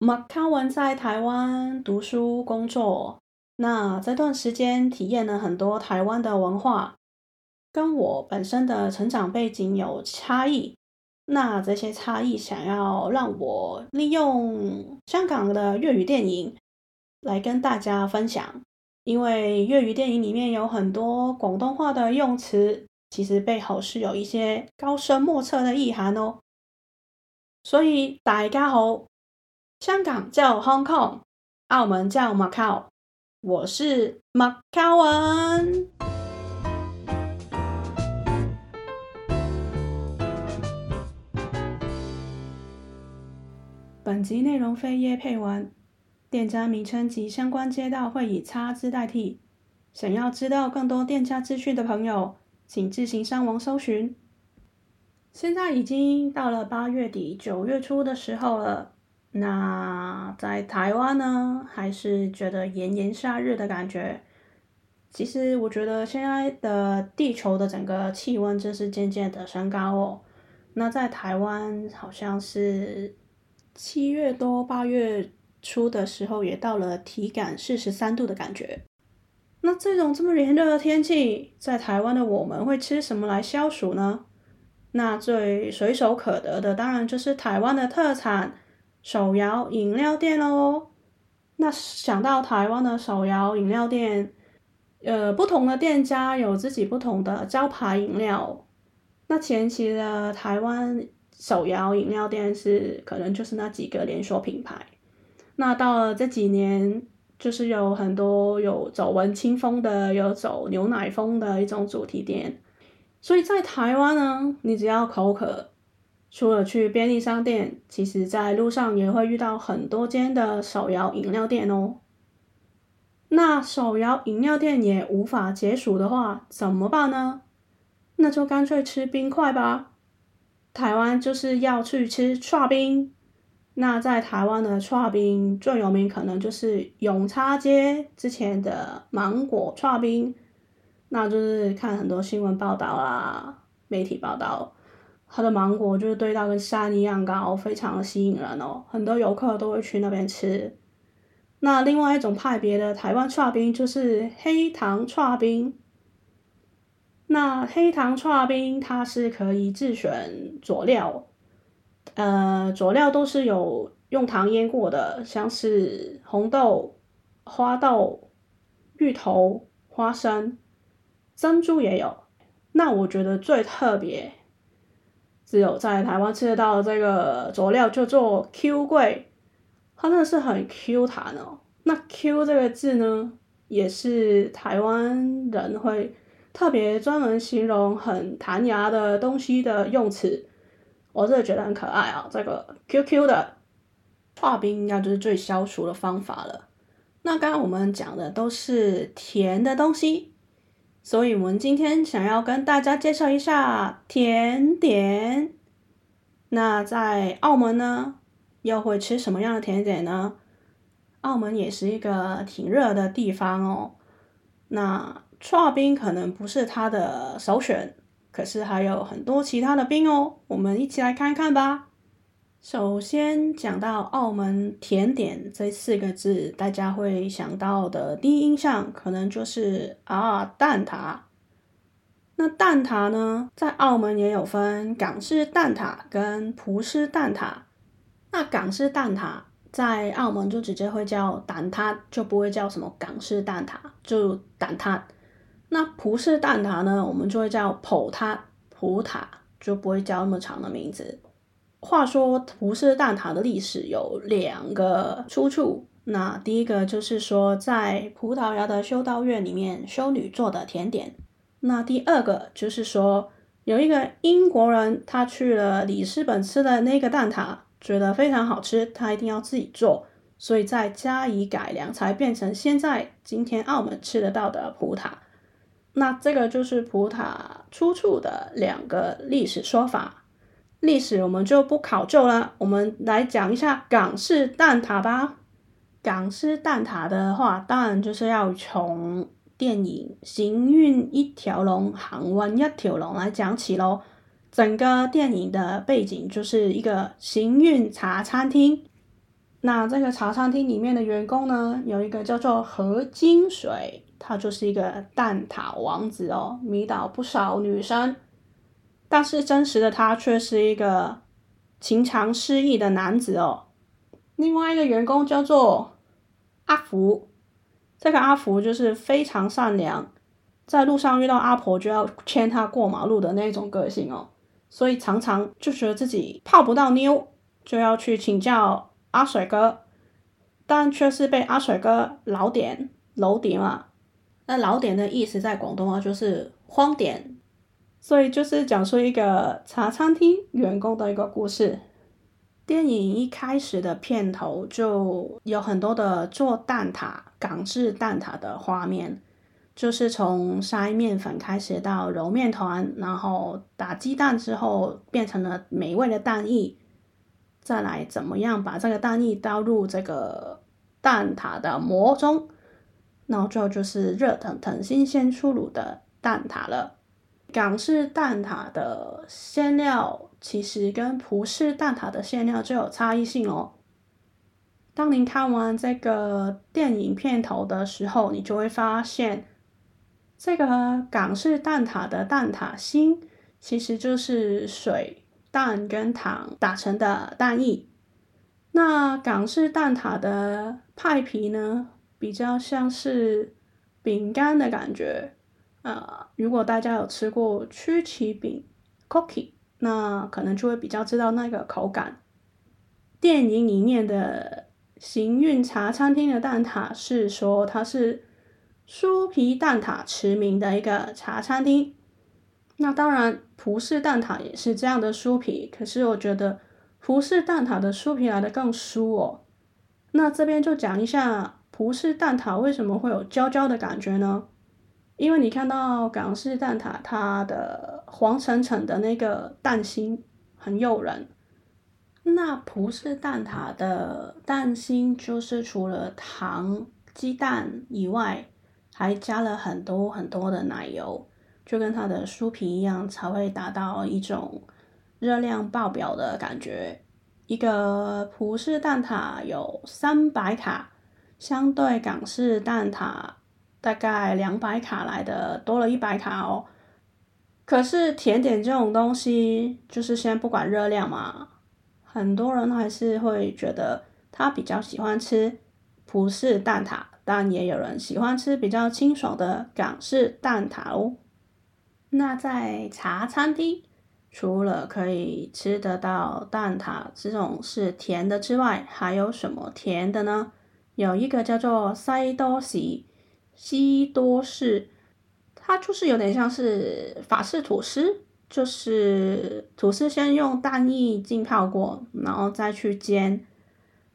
马文在台湾读书工作，那这段时间体验了很多台湾的文化，跟我本身的成长背景有差异。那这些差异，想要让我利用香港的粤语电影来跟大家分享，因为粤语电影里面有很多广东话的用词，其实背后是有一些高深莫测的意涵哦。所以大家好，香港叫 Hong Kong，澳门叫 Macau，我是 Macau 文。本集内容非业配文，店家名称及相关街道会以叉字代替。想要知道更多店家资讯的朋友，请自行上网搜寻。现在已经到了八月底九月初的时候了，那在台湾呢，还是觉得炎炎夏日的感觉。其实我觉得现在的地球的整个气温就是渐渐的升高哦。那在台湾好像是。七月多八月初的时候，也到了体感四十三度的感觉。那这种这么炎热的天气，在台湾的我们会吃什么来消暑呢？那最随手可得的，当然就是台湾的特产手摇饮料店喽。那想到台湾的手摇饮料店，呃，不同的店家有自己不同的招牌饮料。那前期的台湾。手摇饮料店是可能就是那几个连锁品牌，那到了这几年，就是有很多有走文青风的，有走牛奶风的一种主题店。所以在台湾呢，你只要口渴，除了去便利商店，其实在路上也会遇到很多间的手摇饮料店哦。那手摇饮料店也无法解暑的话，怎么办呢？那就干脆吃冰块吧。台湾就是要去吃剉冰，那在台湾的剉冰最有名，可能就是永叉街之前的芒果剉冰，那就是看很多新闻报道啦，媒体报道，它的芒果就是堆到跟山一样高，非常的吸引人哦，很多游客都会去那边吃。那另外一种派别的台湾剉冰就是黑糖剉冰。那黑糖剉冰它是可以自选佐料，呃，佐料都是有用糖腌过的，像是红豆、花豆、芋头、花生、珍珠也有。那我觉得最特别，只有在台湾吃得到这个佐料叫做 Q 桂，它真的是很 Q 弹哦。那 Q 这个字呢，也是台湾人会。特别专门形容很弹牙的东西的用词，我真的觉得很可爱啊！这个 QQ 的剉冰应该就是最消暑的方法了。那刚刚我们讲的都是甜的东西，所以我们今天想要跟大家介绍一下甜点。那在澳门呢，又会吃什么样的甜点呢？澳门也是一个挺热的地方哦。那剉冰可能不是它的首选，可是还有很多其他的冰哦，我们一起来看看吧。首先讲到澳门甜点这四个字，大家会想到的第一印象可能就是啊蛋挞。那蛋挞呢，在澳门也有分港式蛋挞跟葡式蛋挞。那港式蛋挞在澳门就直接会叫蛋挞，就不会叫什么港式蛋挞，就蛋挞。那葡式蛋挞呢，我们就会叫葡挞，葡挞就不会叫那么长的名字。话说葡式蛋挞的历史有两个出处，那第一个就是说在葡萄牙的修道院里面修女做的甜点，那第二个就是说有一个英国人他去了里斯本吃的那个蛋挞，觉得非常好吃，他一定要自己做，所以再加以改良，才变成现在今天澳门吃得到的葡挞。那这个就是葡挞出处的两个历史说法，历史我们就不考究了，我们来讲一下港式蛋挞吧。港式蛋挞的话，当然就是要从电影《行运一条龙》《行运一条龙》来讲起喽。整个电影的背景就是一个行运茶餐厅，那这个茶餐厅里面的员工呢，有一个叫做何金水，他就是一个蛋挞王子哦，迷倒不少女生。但是真实的他却是一个情场失意的男子哦。另外一个员工叫做阿福，这个阿福就是非常善良，在路上遇到阿婆就要牵她过马路的那种个性哦，所以常常就觉得自己泡不到妞，就要去请教。阿水哥，但却是被阿水哥老点楼点嘛。那老点的意思在广东话就是荒点，所以就是讲述一个茶餐厅员工的一个故事。电影一开始的片头就有很多的做蛋挞、港式蛋挞的画面，就是从筛面粉开始到揉面团，然后打鸡蛋之后变成了美味的蛋液。再来怎么样把这个蛋液倒入这个蛋挞的模中，然后最后就是热腾腾、新鲜出炉的蛋挞了。港式蛋挞的馅料其实跟葡式蛋挞的馅料就有差异性哦。当您看完这个电影片头的时候，你就会发现，这个港式蛋挞的蛋挞心其实就是水。蛋跟糖打成的蛋液，那港式蛋挞的派皮呢，比较像是饼干的感觉。呃，如果大家有吃过曲奇饼 （cookie），那可能就会比较知道那个口感。电影里面的行运茶餐厅的蛋挞是说它是酥皮蛋挞驰名的一个茶餐厅。那当然，葡式蛋挞也是这样的酥皮，可是我觉得葡式蛋挞的酥皮来得更酥哦。那这边就讲一下葡式蛋挞为什么会有焦焦的感觉呢？因为你看到港式蛋挞，它的黄澄澄的那个蛋心很诱人，那葡式蛋挞的蛋心就是除了糖、鸡蛋以外，还加了很多很多的奶油。就跟它的酥皮一样，才会达到一种热量爆表的感觉。一个葡式蛋挞有三百卡，相对港式蛋挞大概两百卡来的多了一百卡哦。可是甜点这种东西，就是先不管热量嘛，很多人还是会觉得他比较喜欢吃葡式蛋挞，但也有人喜欢吃比较清爽的港式蛋挞哦。那在茶餐厅，除了可以吃得到蛋挞这种是甜的之外，还有什么甜的呢？有一个叫做西多士，西多士，它就是有点像是法式吐司，就是吐司先用蛋液浸泡过，然后再去煎，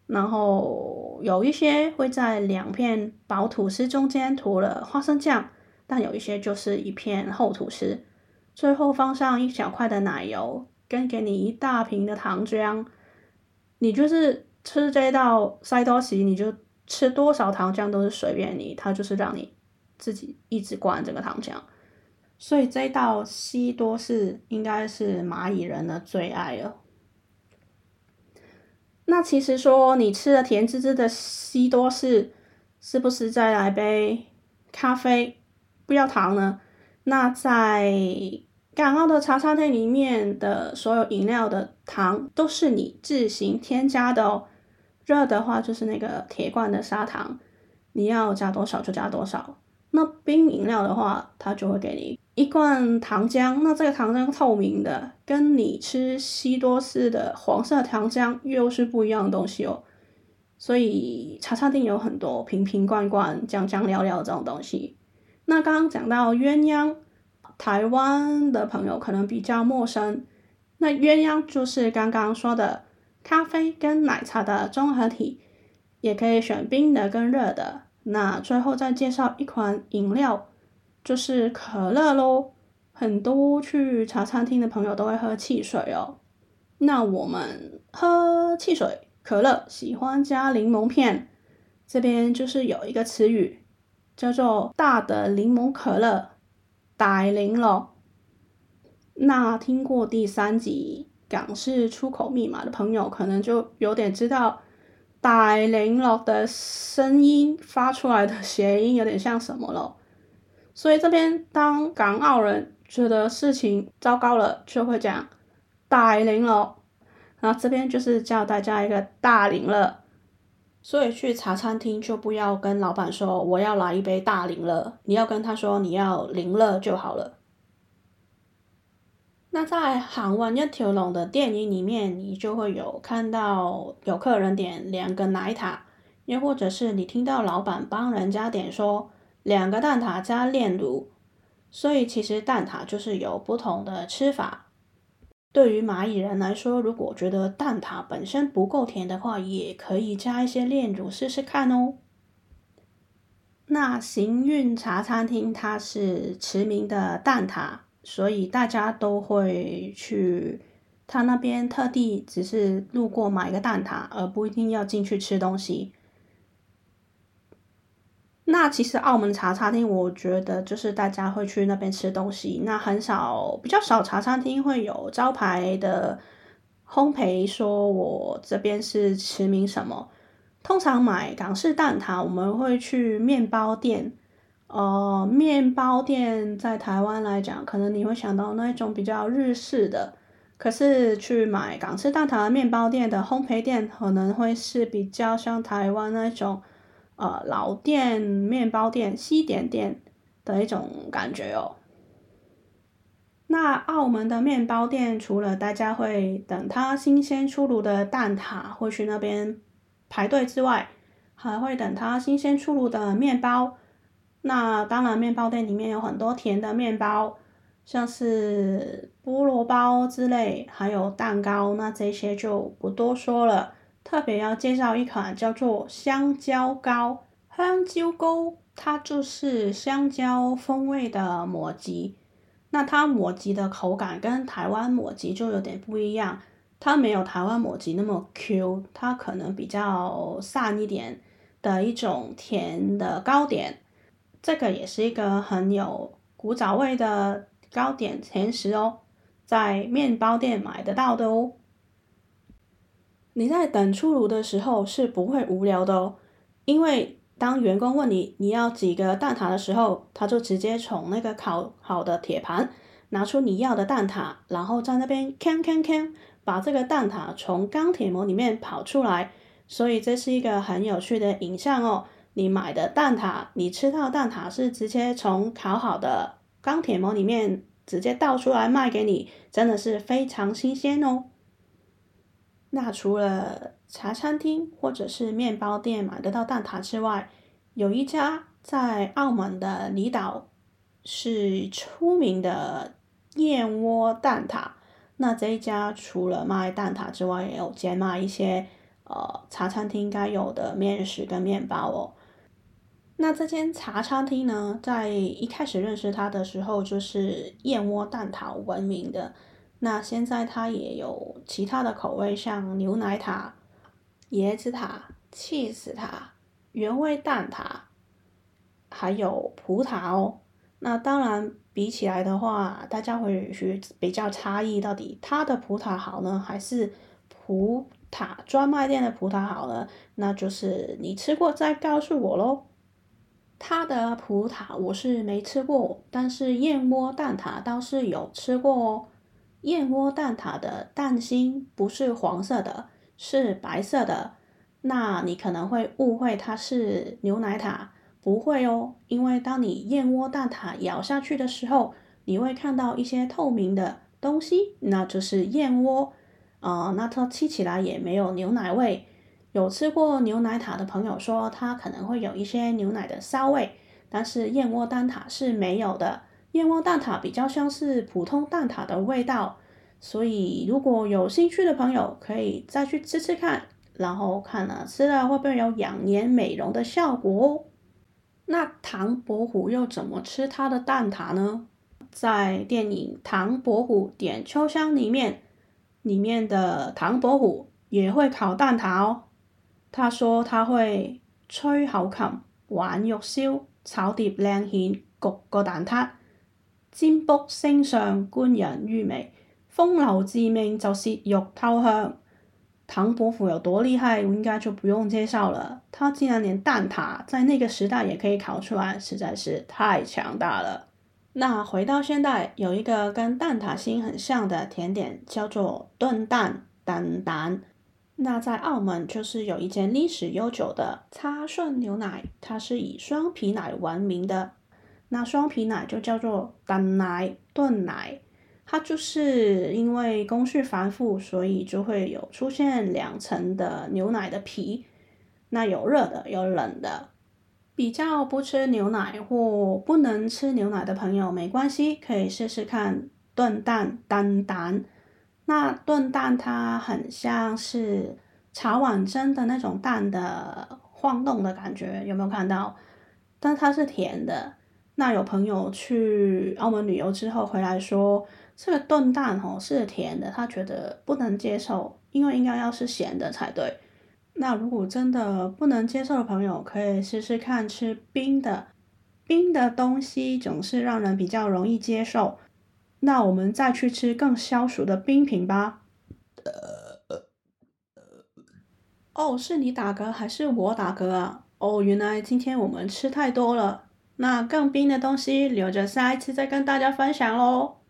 然后有一些会在两片薄吐司中间涂了花生酱。但有一些就是一片厚吐司，最后放上一小块的奶油，跟给你一大瓶的糖浆。你就是吃这道塞多西，你就吃多少糖浆都是随便你，它就是让你自己一直灌这个糖浆。所以这道西多士应该是蚂蚁人的最爱了。那其实说你吃了甜滋滋的西多士，是不是再来杯咖啡？不要糖呢？那在港澳的茶餐厅里面的所有饮料的糖都是你自行添加的哦。热的话就是那个铁罐的砂糖，你要加多少就加多少。那冰饮料的话，它就会给你一罐糖浆。那这个糖浆透明的，跟你吃西多士的黄色糖浆又是不一样的东西哦。所以茶餐厅有很多瓶瓶罐罐、酱酱料料这种东西。那刚刚讲到鸳鸯，台湾的朋友可能比较陌生。那鸳鸯就是刚刚说的咖啡跟奶茶的综合体，也可以选冰的跟热的。那最后再介绍一款饮料，就是可乐喽。很多去茶餐厅的朋友都会喝汽水哦。那我们喝汽水，可乐喜欢加柠檬片，这边就是有一个词语。叫做大的柠檬可乐，大柠咯。那听过第三集港式出口密码的朋友，可能就有点知道大零落的声音发出来的谐音有点像什么了？所以这边当港澳人觉得事情糟糕了，就会讲大零落。然后这边就是叫大家一个大零了。所以去茶餐厅就不要跟老板说我要来一杯大零了，你要跟他说你要零了就好了。那在行运一条龙的电影里面，你就会有看到有客人点两个奶塔，又或者是你听到老板帮人家点说两个蛋挞加炼乳，所以其实蛋挞就是有不同的吃法。对于蚂蚁人来说，如果觉得蛋挞本身不够甜的话，也可以加一些炼乳试试看哦。那行运茶餐厅它是驰名的蛋挞。所以大家都会去他那边，特地只是路过买个蛋挞，而不一定要进去吃东西。那其实澳门茶餐厅，我觉得就是大家会去那边吃东西，那很少，比较少茶餐厅会有招牌的烘焙，说我这边是驰名什么。通常买港式蛋挞，我们会去面包店。呃，面包店在台湾来讲，可能你会想到那种比较日式的，可是去买港式蛋挞面包店的烘焙店，可能会是比较像台湾那种呃老店面包店、西点店的一种感觉哦。那澳门的面包店，除了大家会等它新鲜出炉的蛋挞会去那边排队之外，还会等它新鲜出炉的面包。那当然，面包店里面有很多甜的面包，像是菠萝包之类，还有蛋糕，那这些就不多说了。特别要介绍一款叫做香蕉糕，香蕉糕，它就是香蕉风味的抹吉。那它抹吉的口感跟台湾抹吉就有点不一样，它没有台湾抹吉那么 Q，它可能比较散一点的一种甜的糕点。这个也是一个很有古早味的糕点甜食哦，在面包店买得到的哦。你在等出炉的时候是不会无聊的哦，因为当员工问你你要几个蛋挞的时候，他就直接从那个烤好的铁盘拿出你要的蛋挞，然后在那边锵锵锵，把这个蛋挞从钢铁模里面跑出来，所以这是一个很有趣的影像哦。你买的蛋挞，你吃到蛋挞是直接从烤好的钢铁模里面直接倒出来卖给你，真的是非常新鲜哦。那除了茶餐厅或者是面包店买得到蛋挞之外，有一家在澳门的离岛是出名的燕窝蛋挞。那这一家除了卖蛋挞之外，也有兼卖一些呃茶餐厅该有的面食跟面包哦。那这间茶餐厅呢，在一开始认识它的时候，就是燕窝蛋挞闻名的。那现在它也有其他的口味，像牛奶塔、椰子塔、cheese 塔、原味蛋挞，还有葡挞哦。那当然比起来的话，大家会去比较差异，到底它的葡挞好呢，还是葡挞专卖店的葡挞好呢？那就是你吃过再告诉我喽。它的葡挞我是没吃过，但是燕窝蛋挞倒是有吃过哦。燕窝蛋挞的蛋心不是黄色的，是白色的。那你可能会误会它是牛奶塔，不会哦。因为当你燕窝蛋挞咬下去的时候，你会看到一些透明的东西，那就是燕窝啊、那它吃起来也没有牛奶味。有吃过牛奶塔的朋友说，它可能会有一些牛奶的骚味，但是燕窝蛋挞是没有的。燕窝蛋挞比较像是普通蛋挞的味道，所以如果有兴趣的朋友可以再去吃吃看，然后看了吃了会不会有养颜美容的效果哦。那唐伯虎又怎么吃他的蛋挞呢？在电影《唐伯虎点秋香》里面，里面的唐伯虎也会烤蛋挞哦。他说他会吹口琴、玩玉箫、炒碟靓蚬、焗个蛋挞、占卜星相、官人于微、风流致命就亵玉偷香。唐伯虎有多厉害，我应该就不用介绍了。他竟然连蛋挞在那个时代也可以烤出来，实在是太强大了。那回到现代，有一个跟蛋挞心很像的甜点，叫做炖蛋丹丹。那在澳门就是有一间历史悠久的叉顺牛奶，它是以双皮奶闻名的。那双皮奶就叫做蛋奶炖奶。它就是因为工序繁复，所以就会有出现两层的牛奶的皮。那有热的，有冷的。比较不吃牛奶或不能吃牛奶的朋友没关系，可以试试看炖蛋丹丹。那炖蛋它很像是茶碗蒸的那种蛋的晃动的感觉，有没有看到？但它是甜的。那有朋友去澳门旅游之后回来说，这个炖蛋哦是甜的，他觉得不能接受，因为应该要是咸的才对。那如果真的不能接受的朋友，可以试试看吃冰的，冰的东西总是让人比较容易接受。那我们再去吃更消暑的冰品吧。哦，是你打嗝还是我打嗝啊？哦，原来今天我们吃太多了。那更冰的东西留着下一次再跟大家分享喽。